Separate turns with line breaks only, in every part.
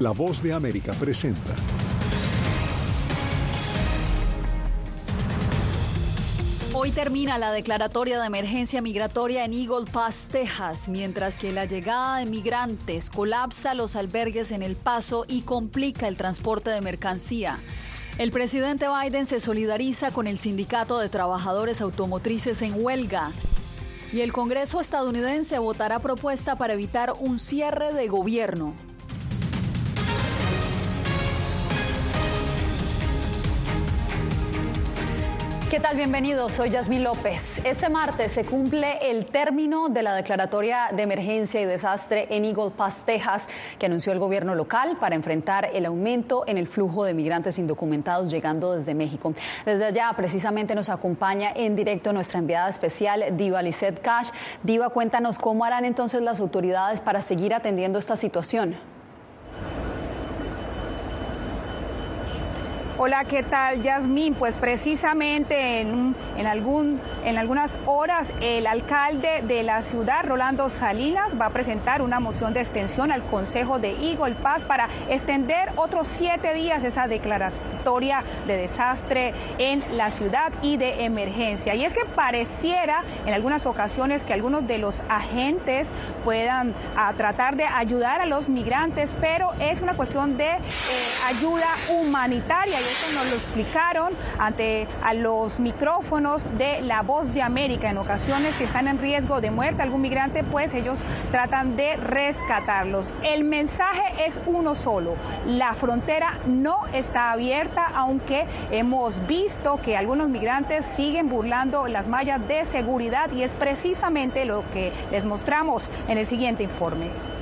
La voz de América presenta.
Hoy termina la declaratoria de emergencia migratoria en Eagle Pass, Texas, mientras que la llegada de migrantes colapsa los albergues en El Paso y complica el transporte de mercancía. El presidente Biden se solidariza con el sindicato de trabajadores automotrices en huelga. Y el Congreso estadounidense votará propuesta para evitar un cierre de gobierno. ¿Qué tal? Bienvenidos, soy Yasmín López. Este martes se cumple el término de la declaratoria de emergencia y desastre en Eagle Pass, Texas, que anunció el gobierno local para enfrentar el aumento en el flujo de migrantes indocumentados llegando desde México. Desde allá, precisamente, nos acompaña en directo nuestra enviada especial, Diva Lisette Cash. Diva, cuéntanos cómo harán entonces las autoridades para seguir atendiendo esta situación.
Hola, ¿qué tal, Yasmín? Pues precisamente en, en, algún, en algunas horas el alcalde de la ciudad, Rolando Salinas, va a presentar una moción de extensión al Consejo de Eagle Pass para extender otros siete días esa declaratoria de desastre en la ciudad y de emergencia. Y es que pareciera en algunas ocasiones que algunos de los agentes puedan a, tratar de ayudar a los migrantes, pero es una cuestión de eh, ayuda humanitaria eso nos lo explicaron ante a los micrófonos de La Voz de América. En ocasiones, si están en riesgo de muerte algún migrante, pues ellos tratan de rescatarlos. El mensaje es uno solo. La frontera no está abierta, aunque hemos visto que algunos migrantes siguen burlando las mallas de seguridad y es precisamente lo que les mostramos en el siguiente informe.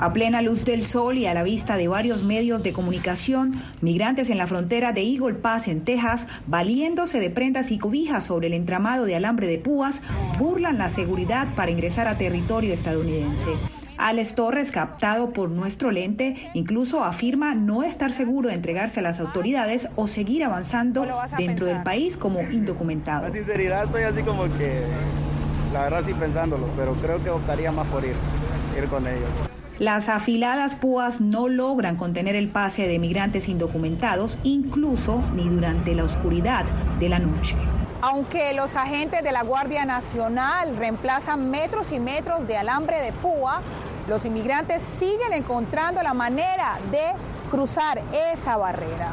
A plena luz del sol y a la vista de varios medios de comunicación, migrantes en la frontera de Eagle Pass en Texas, valiéndose de prendas y cobijas sobre el entramado de alambre de púas, burlan la seguridad para ingresar a territorio estadounidense. Alex Torres, captado por nuestro lente, incluso afirma no estar seguro de entregarse a las autoridades o seguir avanzando dentro del país como indocumentado.
La sinceridad estoy así como que, la verdad sí pensándolo, pero creo que optaría más por ir, ir con ellos.
Las afiladas púas no logran contener el pase de migrantes indocumentados, incluso ni durante la oscuridad de la noche. Aunque los agentes de la Guardia Nacional reemplazan metros y metros de alambre de púa, los inmigrantes siguen encontrando la manera de cruzar esa barrera.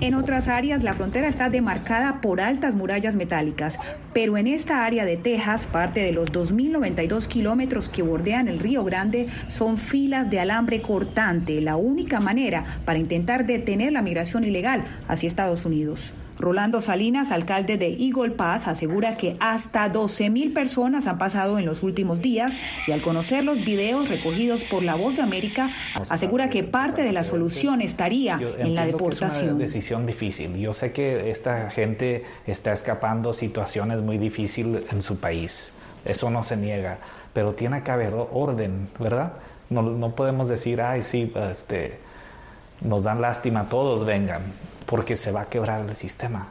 En otras áreas la frontera está demarcada por altas murallas metálicas, pero en esta área de Texas, parte de los 2.092 kilómetros que bordean el Río Grande, son filas de alambre cortante, la única manera para intentar detener la migración ilegal hacia Estados Unidos. Rolando Salinas, alcalde de Eagle Pass, asegura que hasta 12 mil personas han pasado en los últimos días y al conocer los videos recogidos por La Voz de América, asegura que parte de la solución estaría en la deportación.
es una decisión difícil. Yo sé que esta gente está escapando situaciones muy difíciles en su país. Eso no se niega, pero tiene que haber orden, ¿verdad? No, no podemos decir, ay, sí, este, nos dan lástima, todos vengan porque se va a quebrar el sistema.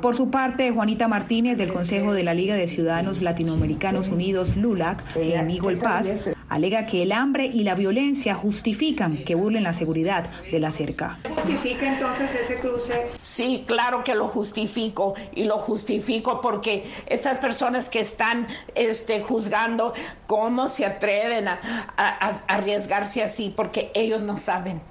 Por su parte, Juanita Martínez del Consejo de la Liga de Ciudadanos Latinoamericanos Unidos, LULAC, en El Paz, alega que el hambre y la violencia justifican que burlen la seguridad de la cerca. ¿Justifica entonces ese cruce?
Sí, claro que lo justifico y lo justifico porque estas personas que están este, juzgando cómo se atreven a arriesgarse así porque ellos no saben.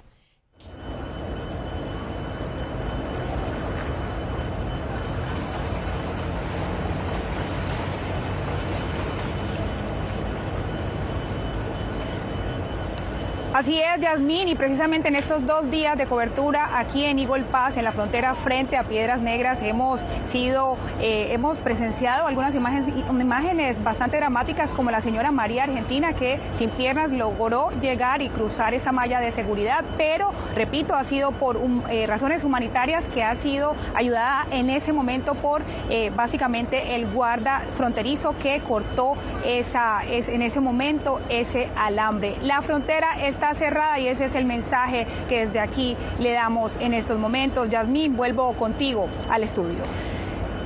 Así es, Yasmín, y precisamente en estos dos días de cobertura aquí en Eagle Pass, en la frontera frente a Piedras Negras, hemos sido, eh, hemos presenciado algunas imágenes, imágenes bastante dramáticas, como la señora María Argentina, que sin piernas logró llegar y cruzar esa malla de seguridad, pero, repito, ha sido por eh, razones humanitarias que ha sido ayudada en ese momento por eh, básicamente el guarda fronterizo que cortó esa, es, en ese momento ese alambre. La frontera es cerrada y ese es el mensaje que desde aquí le damos en estos momentos. Yasmín, vuelvo contigo al estudio.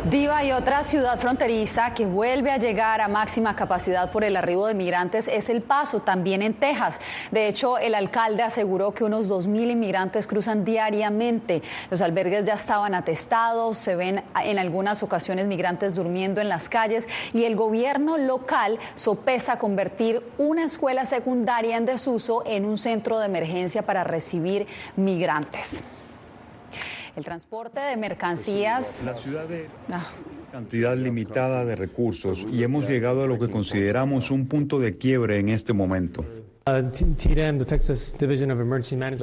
Diva y otra ciudad fronteriza que vuelve a llegar a máxima capacidad por el arribo de migrantes es El Paso, también en Texas. De hecho, el alcalde aseguró que unos 2.000 inmigrantes cruzan diariamente. Los albergues ya estaban atestados, se ven en algunas ocasiones migrantes durmiendo en las calles y el gobierno local sopesa convertir una escuela secundaria en desuso en un centro de emergencia para recibir migrantes. El transporte de mercancías.
La ciudad de ah. cantidad limitada de recursos y hemos llegado a lo que consideramos un punto de quiebre en este momento.
La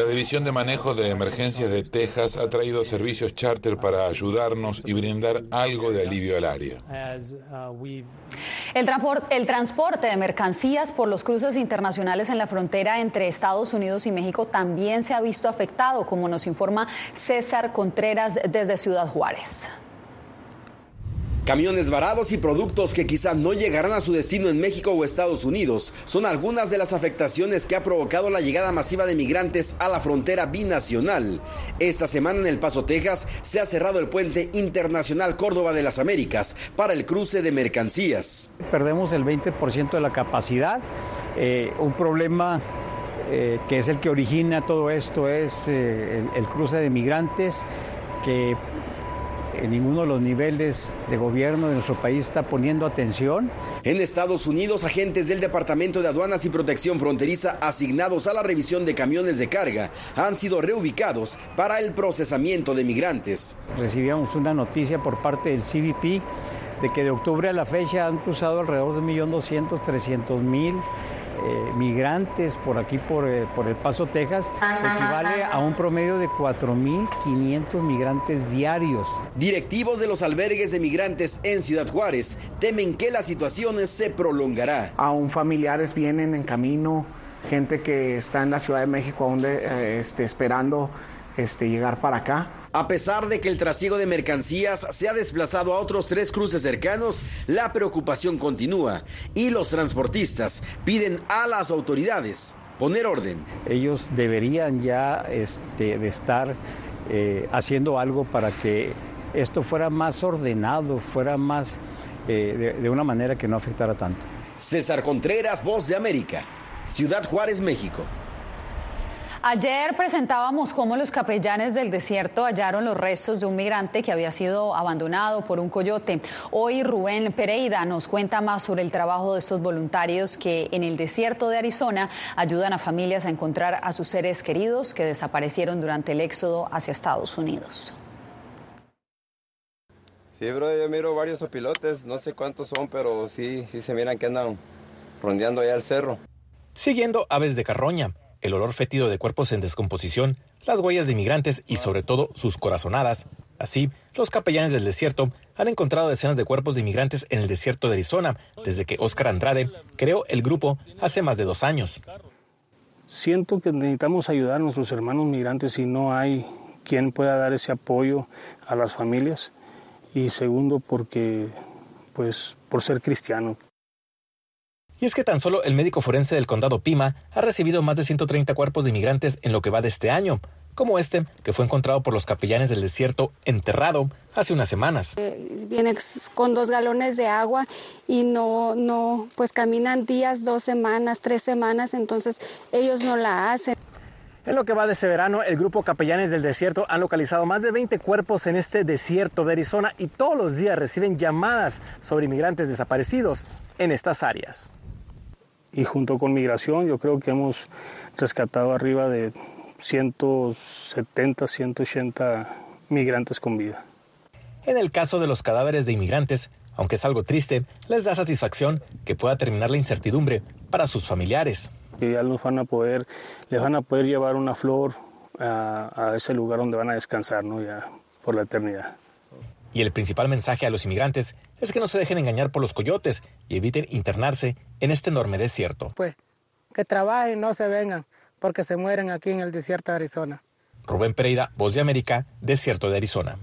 División de Manejo de Emergencias de Texas ha traído servicios charter para ayudarnos y brindar algo de alivio al área.
El, el transporte de mercancías por los cruces internacionales en la frontera entre Estados Unidos y México también se ha visto afectado, como nos informa César Contreras desde Ciudad Juárez.
Camiones varados y productos que quizá no llegarán a su destino en México o Estados Unidos son algunas de las afectaciones que ha provocado la llegada masiva de migrantes a la frontera binacional. Esta semana en El Paso, Texas, se ha cerrado el puente internacional Córdoba de las Américas para el cruce de mercancías.
Perdemos el 20% de la capacidad. Eh, un problema eh, que es el que origina todo esto es eh, el cruce de migrantes que en ninguno de los niveles de gobierno de nuestro país está poniendo atención.
En Estados Unidos, agentes del Departamento de Aduanas y Protección Fronteriza asignados a la revisión de camiones de carga han sido reubicados para el procesamiento de migrantes.
Recibíamos una noticia por parte del CBP de que de octubre a la fecha han cruzado alrededor de 1.200.000, 300.000 eh, migrantes por aquí, por, eh, por, El Paso, Texas, equivale a un promedio de 4.500 migrantes diarios.
Directivos de los albergues de migrantes en Ciudad Juárez temen que la situación se prolongará.
Aún familiares vienen en camino, gente que está en la Ciudad de México aún eh, este, esperando este, llegar para acá.
A pesar de que el trasiego de mercancías se ha desplazado a otros tres cruces cercanos, la preocupación continúa y los transportistas piden a las autoridades poner orden.
Ellos deberían ya este, de estar eh, haciendo algo para que esto fuera más ordenado, fuera más eh, de una manera que no afectara tanto.
César Contreras, Voz de América, Ciudad Juárez, México.
Ayer presentábamos cómo los capellanes del desierto hallaron los restos de un migrante que había sido abandonado por un coyote. Hoy Rubén Pereira nos cuenta más sobre el trabajo de estos voluntarios que en el desierto de Arizona ayudan a familias a encontrar a sus seres queridos que desaparecieron durante el éxodo hacia Estados Unidos.
Sí, bro, yo miro varios opilotes, no sé cuántos son, pero sí, sí se miran que andan rondeando allá el cerro.
Siguiendo aves de carroña, el olor fétido de cuerpos en descomposición, las huellas de inmigrantes y sobre todo sus corazonadas. Así, los capellanes del desierto han encontrado decenas de cuerpos de inmigrantes en el desierto de Arizona desde que Oscar Andrade creó el grupo hace más de dos años.
Siento que necesitamos ayudar a nuestros hermanos migrantes y no hay quien pueda dar ese apoyo a las familias. Y segundo, porque, pues, por ser cristiano.
Y es que tan solo el médico forense del condado Pima ha recibido más de 130 cuerpos de inmigrantes en lo que va de este año, como este, que fue encontrado por los capellanes del desierto enterrado hace unas semanas.
Eh, viene con dos galones de agua y no, no, pues caminan días, dos semanas, tres semanas, entonces ellos no la hacen.
En lo que va de ese verano, el grupo Capellanes del Desierto han localizado más de 20 cuerpos en este desierto de Arizona y todos los días reciben llamadas sobre inmigrantes desaparecidos en estas áreas
y junto con migración yo creo que hemos rescatado arriba de 170, 180 migrantes con vida.
En el caso de los cadáveres de inmigrantes, aunque es algo triste, les da satisfacción que pueda terminar la incertidumbre para sus familiares.
Que ya los van a poder, les van a poder llevar una flor a, a ese lugar donde van a descansar, ¿no? Ya por la eternidad.
Y el principal mensaje a los inmigrantes es que no se dejen engañar por los coyotes y eviten internarse en este enorme desierto.
Pues que trabajen, no se vengan, porque se mueren aquí en el desierto de Arizona.
Rubén Pereira, Voz de América, Desierto de Arizona.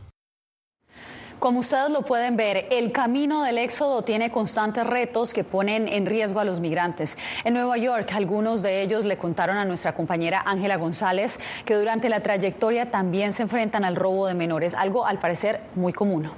Como ustedes lo pueden ver, el camino del éxodo tiene constantes retos que ponen en riesgo a los migrantes. En Nueva York, algunos de ellos le contaron a nuestra compañera Ángela González que durante la trayectoria también se enfrentan al robo de menores, algo al parecer muy común.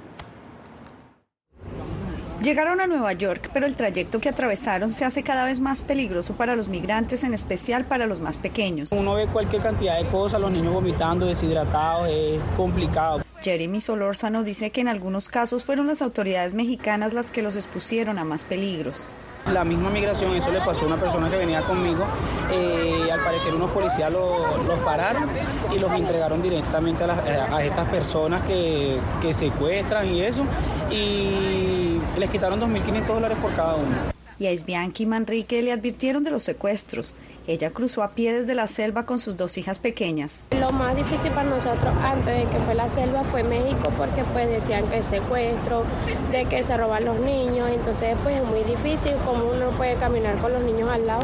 Llegaron a Nueva York, pero el trayecto que atravesaron se hace cada vez más peligroso para los migrantes, en especial para los más pequeños.
Uno ve cualquier cantidad de cosas, los niños vomitando, deshidratados, es complicado.
Jeremy Solórzano dice que en algunos casos fueron las autoridades mexicanas las que los expusieron a más peligros.
La misma migración, eso le pasó a una persona que venía conmigo. Eh, al parecer unos policías los pararon y los entregaron directamente a, estas personas que, que secuestran y eso. Y les quitaron 2.500 dólares por cada uno.
Y a Isbianchi y Manrique le advirtieron de los secuestros. Ella cruzó a pie desde la selva con sus dos hijas pequeñas.
Lo más difícil para nosotros antes de que fue la selva fue México porque pues decían que secuestro, de que se roban los niños, entonces pues es muy difícil como uno puede caminar con los niños al lado.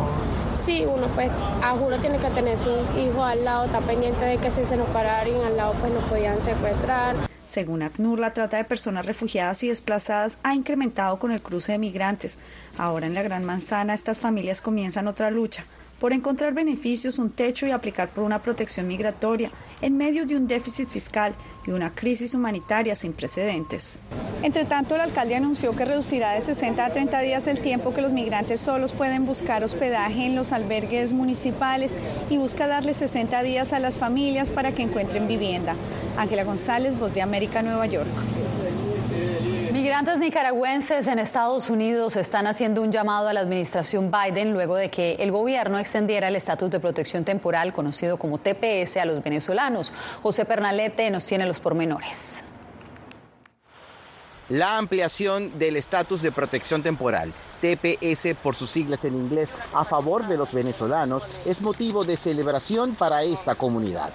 Sí, uno pues a juro tiene que tener su hijo al lado, está pendiente de que si se nos pararan al lado pues nos podían secuestrar.
Según ACNUR, la trata de personas refugiadas y desplazadas ha incrementado con el cruce de migrantes. Ahora en la Gran Manzana estas familias comienzan otra lucha por encontrar beneficios, un techo y aplicar por una protección migratoria en medio de un déficit fiscal y una crisis humanitaria sin precedentes. Entre tanto, el alcalde anunció que reducirá de 60 a 30 días el tiempo que los migrantes solos pueden buscar hospedaje en los albergues municipales y busca darle 60 días a las familias para que encuentren vivienda. Ángela González, Voz de América, Nueva York.
Migrantes nicaragüenses en Estados Unidos están haciendo un llamado a la administración Biden luego de que el gobierno extendiera el estatus de protección temporal conocido como TPS a los venezolanos. José Pernalete nos tiene los pormenores.
La ampliación del estatus de protección temporal, TPS por sus siglas en inglés, a favor de los venezolanos, es motivo de celebración para esta comunidad.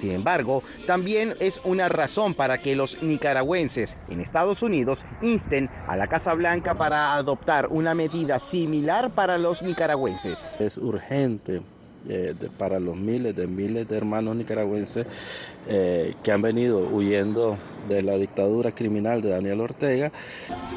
Sin embargo, también es una razón para que los nicaragüenses en Estados Unidos insten a la Casa Blanca para adoptar una medida similar para los nicaragüenses.
Es urgente eh, para los miles de miles de hermanos nicaragüenses eh, que han venido huyendo de la dictadura criminal de Daniel Ortega.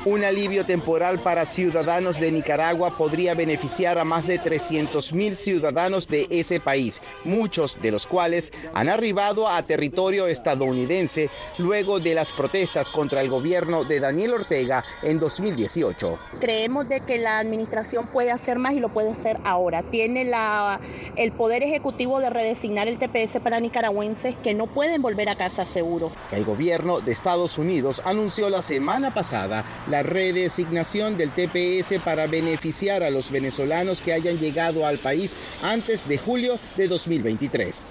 Un alivio temporal para ciudadanos de Nicaragua podría beneficiar a más de 300 mil ciudadanos de ese país, muchos de los cuales han arribado a territorio estadounidense luego de las protestas contra el gobierno de Daniel Ortega en 2018.
Creemos de que la administración puede hacer más y lo puede hacer ahora. Tiene la, el poder ejecutivo de redesignar el TPS para nicaragüenses que no pueden volver a casa seguro.
El gobierno de Estados Unidos anunció la semana pasada la redesignación del TPS para beneficiar a los venezolanos que hayan llegado al país antes de julio de 2023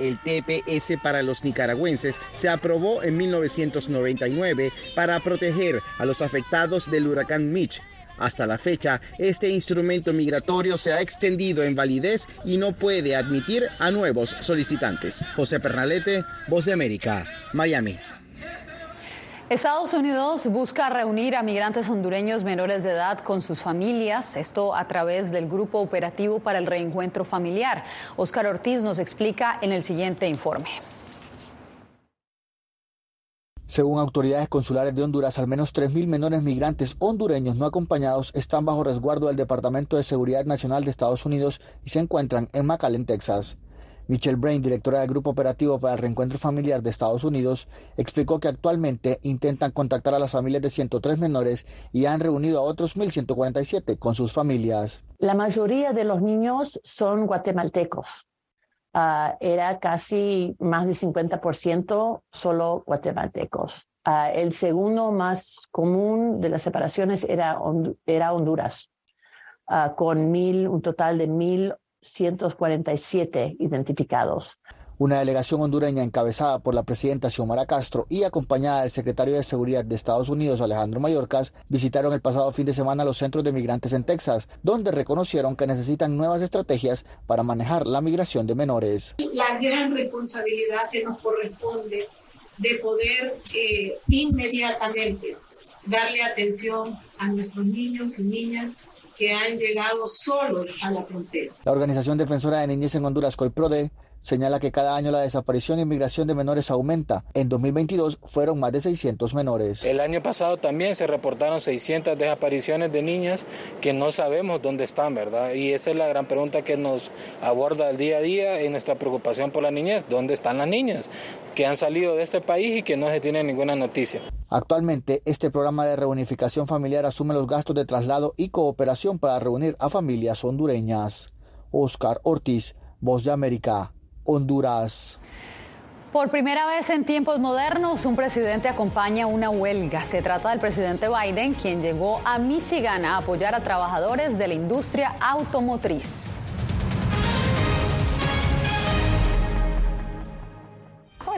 el TPS para los nicaragüenses se aprobó en 1999 para proteger a los afectados del huracán Mitch hasta la fecha, este instrumento migratorio se ha extendido en validez y no puede admitir a nuevos solicitantes. José Pernalete, Voz de América, Miami.
Estados Unidos busca reunir a migrantes hondureños menores de edad con sus familias, esto a través del Grupo Operativo para el Reencuentro Familiar. Oscar Ortiz nos explica en el siguiente informe.
Según autoridades consulares de Honduras, al menos 3.000 menores migrantes hondureños no acompañados están bajo resguardo del Departamento de Seguridad Nacional de Estados Unidos y se encuentran en McAllen, Texas. Michelle Brain, directora del Grupo Operativo para el Reencuentro Familiar de Estados Unidos, explicó que actualmente intentan contactar a las familias de 103 menores y han reunido a otros 1.147 con sus familias.
La mayoría de los niños son guatemaltecos. Ah, era casi más de 50% solo guatemaltecos. Ah, el segundo más común de las separaciones era, era Honduras, uh, con mil, un total de 1.147 identificados.
Una delegación hondureña encabezada por la presidenta Xiomara Castro y acompañada del secretario de Seguridad de Estados Unidos, Alejandro Mayorkas, visitaron el pasado fin de semana los centros de migrantes en Texas, donde reconocieron que necesitan nuevas estrategias para manejar la migración de menores.
La gran responsabilidad que nos corresponde de poder eh, inmediatamente darle atención a nuestros niños y niñas que han llegado solos a la frontera.
La Organización Defensora de Niñez en Honduras, COIPRODE, señala que cada año la desaparición y migración de menores aumenta. En 2022 fueron más de 600 menores.
El año pasado también se reportaron 600 desapariciones de niñas que no sabemos dónde están, ¿verdad? Y esa es la gran pregunta que nos aborda el día a día en nuestra preocupación por la niñez. ¿Dónde están las niñas que han salido de este país y que no se tiene ninguna noticia?
Actualmente, este programa de reunificación familiar asume los gastos de traslado y cooperación para reunir a familias hondureñas. Oscar Ortiz, Voz de América, Honduras.
Por primera vez en tiempos modernos, un presidente acompaña una huelga. Se trata del presidente Biden, quien llegó a Michigan a apoyar a trabajadores de la industria automotriz.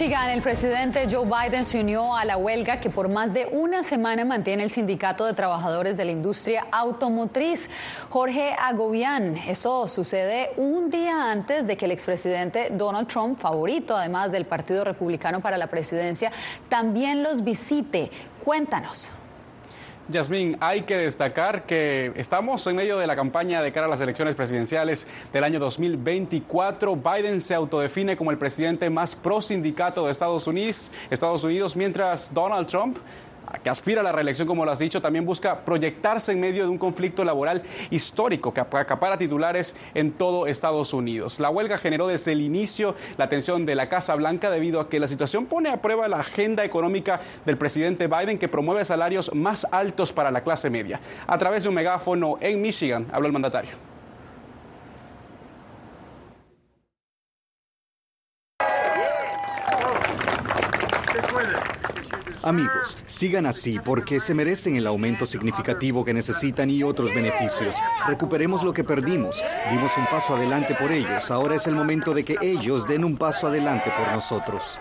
Michigan, el presidente Joe Biden se unió a la huelga que por más de una semana mantiene el Sindicato de Trabajadores de la Industria Automotriz. Jorge Agobián, eso sucede un día antes de que el expresidente Donald Trump, favorito además del Partido Republicano para la presidencia, también los visite. Cuéntanos.
Yasmín, hay que destacar que estamos en medio de la campaña de cara a las elecciones presidenciales del año 2024. Biden se autodefine como el presidente más pro sindicato de Estados Unidos, Estados Unidos mientras Donald Trump que aspira a la reelección, como lo has dicho, también busca proyectarse en medio de un conflicto laboral histórico que acapara titulares en todo Estados Unidos. La huelga generó desde el inicio la atención de la Casa Blanca debido a que la situación pone a prueba la agenda económica del presidente Biden que promueve salarios más altos para la clase media. A través de un megáfono en Michigan, habló el mandatario.
Amigos, sigan así porque se merecen el aumento significativo que necesitan y otros beneficios. Recuperemos lo que perdimos. Dimos un paso adelante por ellos. Ahora es el momento de que ellos den un paso adelante por nosotros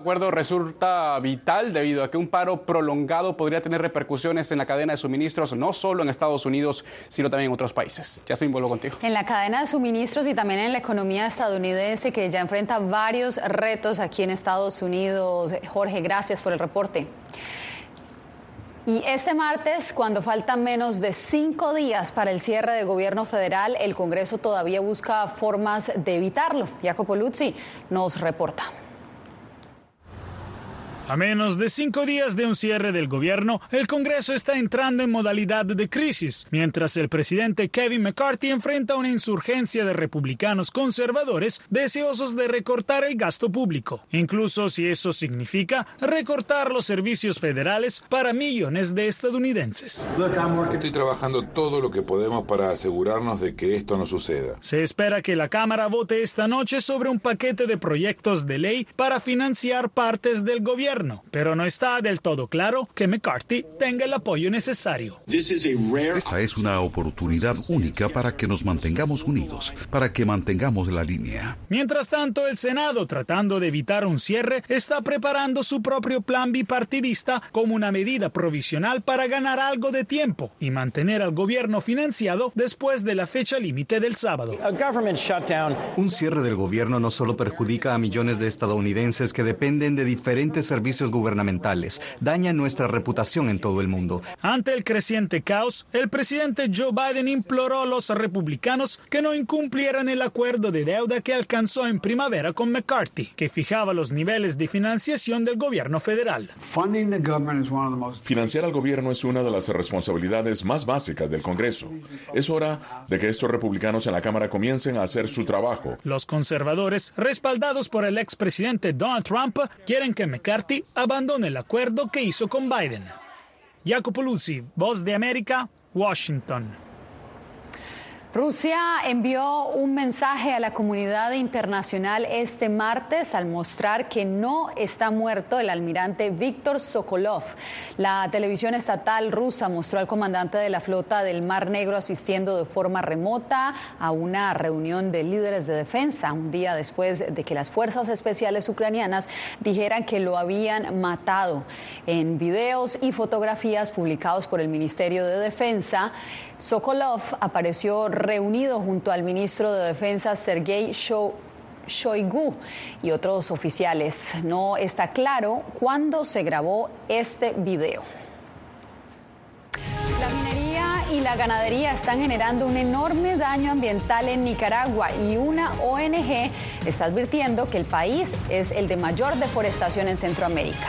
acuerdo resulta vital debido a que un paro prolongado podría tener repercusiones en la cadena de suministros, no solo en Estados Unidos, sino también en otros países. Ya vuelvo contigo.
En la cadena de suministros y también en la economía estadounidense que ya enfrenta varios retos aquí en Estados Unidos. Jorge, gracias por el reporte. Y este martes, cuando faltan menos de cinco días para el cierre de gobierno federal, el Congreso todavía busca formas de evitarlo. Jacopo Luzzi nos reporta.
A menos de cinco días de un cierre del gobierno, el Congreso está entrando en modalidad de crisis, mientras el presidente Kevin McCarthy enfrenta una insurgencia de republicanos conservadores deseosos de recortar el gasto público, incluso si eso significa recortar los servicios federales para millones de estadounidenses.
Estoy trabajando todo lo que podemos para asegurarnos de que esto no suceda.
Se espera que la Cámara vote esta noche sobre un paquete de proyectos de ley para financiar partes del gobierno pero no está del todo claro que McCarthy tenga el apoyo necesario.
Esta es una oportunidad única para que nos mantengamos unidos, para que mantengamos la línea.
Mientras tanto, el Senado, tratando de evitar un cierre, está preparando su propio plan bipartidista como una medida provisional para ganar algo de tiempo y mantener al gobierno financiado después de la fecha límite del sábado.
Un cierre del gobierno no solo perjudica a millones de estadounidenses que dependen de diferentes servicios gubernamentales, daña nuestra reputación en todo el mundo.
Ante el creciente caos, el presidente Joe Biden imploró a los republicanos que no incumplieran el acuerdo de deuda que alcanzó en primavera con McCarthy, que fijaba los niveles de financiación del gobierno federal.
Financiar al gobierno es una de las responsabilidades más básicas del Congreso. Es hora de que estos republicanos en la Cámara comiencen a hacer su trabajo.
Los conservadores, respaldados por el expresidente Donald Trump, quieren que McCarthy abandone el acuerdo que hizo con Biden. Jacopo Luzzi, Voz de América, Washington.
Rusia envió un mensaje a la comunidad internacional este martes al mostrar que no está muerto el almirante Víctor Sokolov. La televisión estatal rusa mostró al comandante de la flota del Mar Negro asistiendo de forma remota a una reunión de líderes de defensa, un día después de que las fuerzas especiales ucranianas dijeran que lo habían matado. En videos y fotografías publicados por el Ministerio de Defensa, Sokolov apareció reunido junto al ministro de Defensa Sergei Shoigu y otros oficiales. No está claro cuándo se grabó este video. La minería y la ganadería están generando un enorme daño ambiental en Nicaragua y una ONG está advirtiendo que el país es el de mayor deforestación en Centroamérica.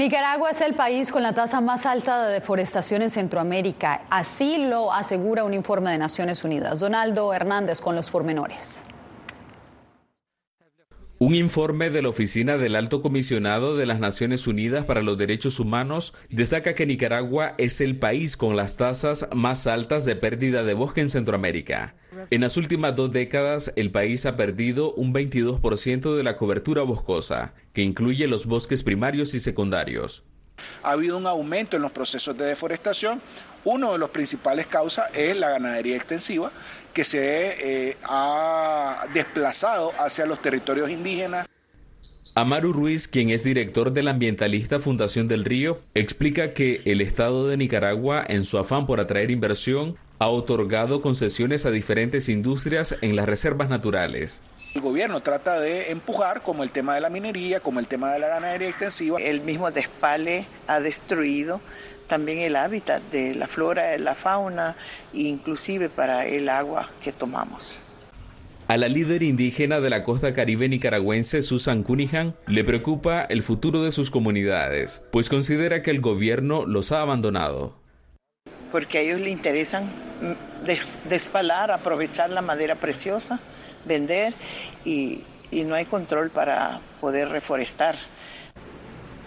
Nicaragua es el país con la tasa más alta de deforestación en Centroamérica. Así lo asegura un informe de Naciones Unidas. Donaldo Hernández con los pormenores.
Un informe de la Oficina del Alto Comisionado de las Naciones Unidas para los Derechos Humanos destaca que Nicaragua es el país con las tasas más altas de pérdida de bosque en Centroamérica. En las últimas dos décadas, el país ha perdido un 22% de la cobertura boscosa, que incluye los bosques primarios y secundarios.
Ha habido un aumento en los procesos de deforestación. Uno de los principales causas es la ganadería extensiva, que se eh, ha desplazado hacia los territorios indígenas.
Amaru Ruiz, quien es director de la ambientalista Fundación del Río, explica que el Estado de Nicaragua, en su afán por atraer inversión, ha otorgado concesiones a diferentes industrias en las reservas naturales.
El gobierno trata de empujar como el tema de la minería, como el tema de la ganadería extensiva.
El mismo despale ha destruido también el hábitat de la flora, de la fauna, inclusive para el agua que tomamos.
A la líder indígena de la costa caribe nicaragüense, Susan Cunningham, le preocupa el futuro de sus comunidades, pues considera que el gobierno los ha abandonado.
Porque a ellos les interesan mm, despalar, aprovechar la madera preciosa, vender y, y no hay control para poder reforestar.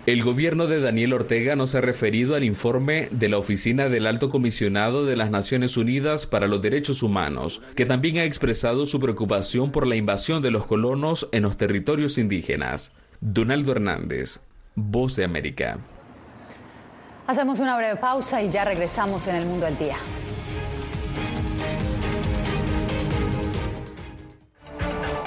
El gobierno de Daniel Ortega no se ha referido al informe de la Oficina del Alto Comisionado de las Naciones Unidas para los Derechos Humanos, que también ha expresado su preocupación por la invasión de los colonos en los territorios indígenas. Donaldo Hernández, Voz de América.
Hacemos una breve pausa y ya regresamos en el mundo al día.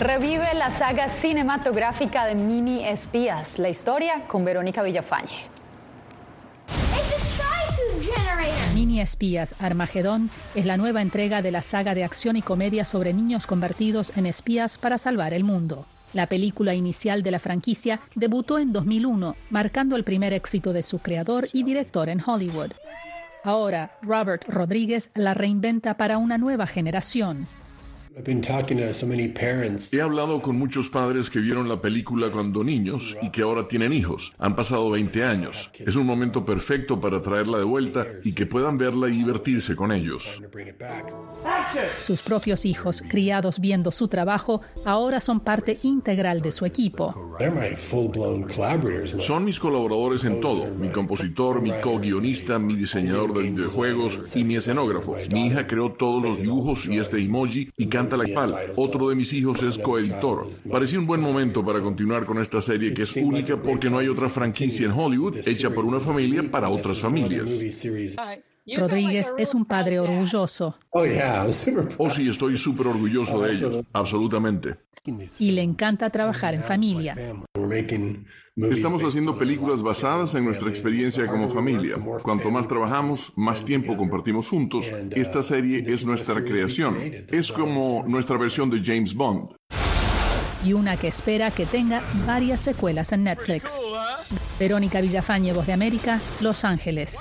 Revive la saga cinematográfica de Mini Espías, la historia con Verónica Villafañe.
Mini Espías Armagedón es la nueva entrega de la saga de acción y comedia sobre niños convertidos en espías para salvar el mundo. La película inicial de la franquicia debutó en 2001, marcando el primer éxito de su creador y director en Hollywood. Ahora, Robert Rodríguez la reinventa para una nueva generación.
He hablado con muchos padres que vieron la película cuando niños y que ahora tienen hijos. Han pasado 20 años. Es un momento perfecto para traerla de vuelta y que puedan verla y divertirse con ellos.
Sus propios hijos, criados viendo su trabajo, ahora son parte integral de su equipo.
Son mis colaboradores en todo, mi compositor, mi co-guionista, mi diseñador de videojuegos y mi escenógrafo. Mi hija creó todos los dibujos y este emoji y canta la pal. Otro de mis hijos es coeditor. Parecía un buen momento para continuar con esta serie que es única porque no hay otra franquicia en Hollywood hecha por una familia para otras familias.
Rodríguez es un padre orgulloso.
Oh sí, estoy súper orgulloso de ellos, absolutamente.
Y le encanta trabajar en familia.
Estamos haciendo películas basadas en nuestra experiencia como familia. Cuanto más trabajamos, más tiempo compartimos juntos. Esta serie es nuestra creación. Es como nuestra versión de James Bond.
Y una que espera que tenga varias secuelas en Netflix. Verónica Villafañe, Voz de América, Los Ángeles.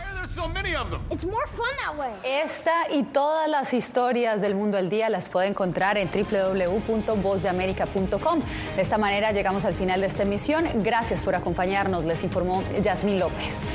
Esta y todas las historias del mundo al día las puede encontrar en www.vozdeamerica.com. De esta manera llegamos al final de esta emisión. Gracias por acompañarnos, les informó Yasmín López.